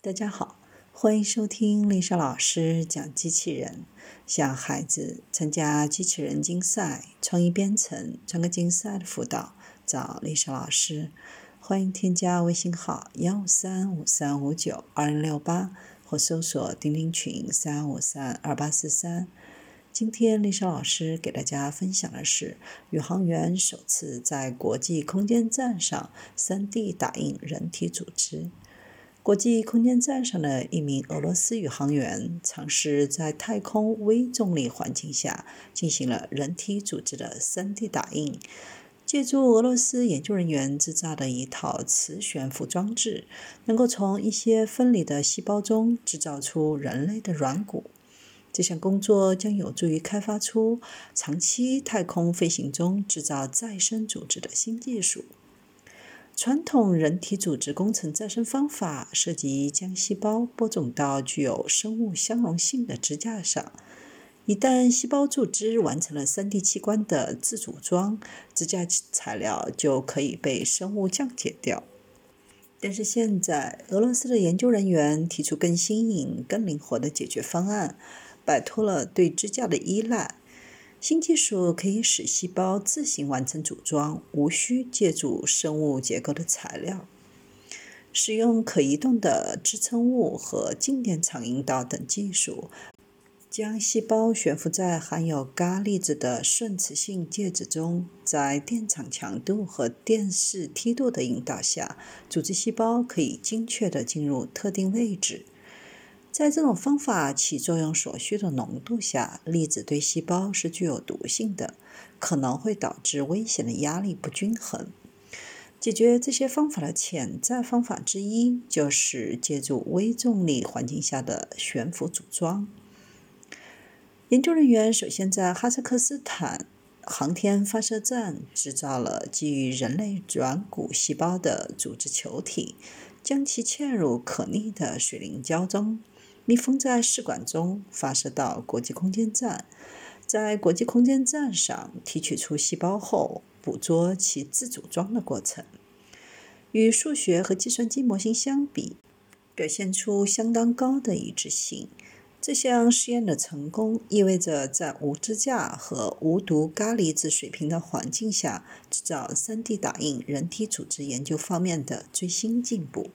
大家好，欢迎收听丽莎老师讲机器人。想孩子参加机器人竞赛、创意编程、创客竞赛的辅导，找丽莎老师。欢迎添加微信号幺三五三五九二零六八，或搜索钉钉群三五三二八四三。今天丽莎老师给大家分享的是，宇航员首次在国际空间站上 3D 打印人体组织。国际空间站上的一名俄罗斯宇航员尝试在太空微重力环境下进行了人体组织的 3D 打印。借助俄罗斯研究人员制造的一套磁悬浮装置，能够从一些分离的细胞中制造出人类的软骨。这项工作将有助于开发出长期太空飞行中制造再生组织的新技术。传统人体组织工程再生方法涉及将细胞播种到具有生物相容性的支架上。一旦细胞组织完成了 3D 器官的自组装，支架材料就可以被生物降解掉。但是现在，俄罗斯的研究人员提出更新颖、更灵活的解决方案，摆脱了对支架的依赖。新技术可以使细胞自行完成组装，无需借助生物结构的材料。使用可移动的支撑物和静电场引导等技术，将细胞悬浮在含有镉粒子的顺磁性介质中，在电场强度和电势梯度的引导下，组织细胞可以精确地进入特定位置。在这种方法起作用所需的浓度下，粒子对细胞是具有毒性的，可能会导致危险的压力不均衡。解决这些方法的潜在方法之一，就是借助微重力环境下的悬浮组装。研究人员首先在哈萨克斯坦航天发射站制造了基于人类软骨细胞的组织球体，将其嵌入可逆的水凝胶中。密封在试管中，发射到国际空间站。在国际空间站上提取出细胞后，捕捉其自组装的过程。与数学和计算机模型相比，表现出相当高的一致性。这项实验的成功意味着在无支架和无毒镉离子水平的环境下制造 3D 打印人体组织研究方面的最新进步。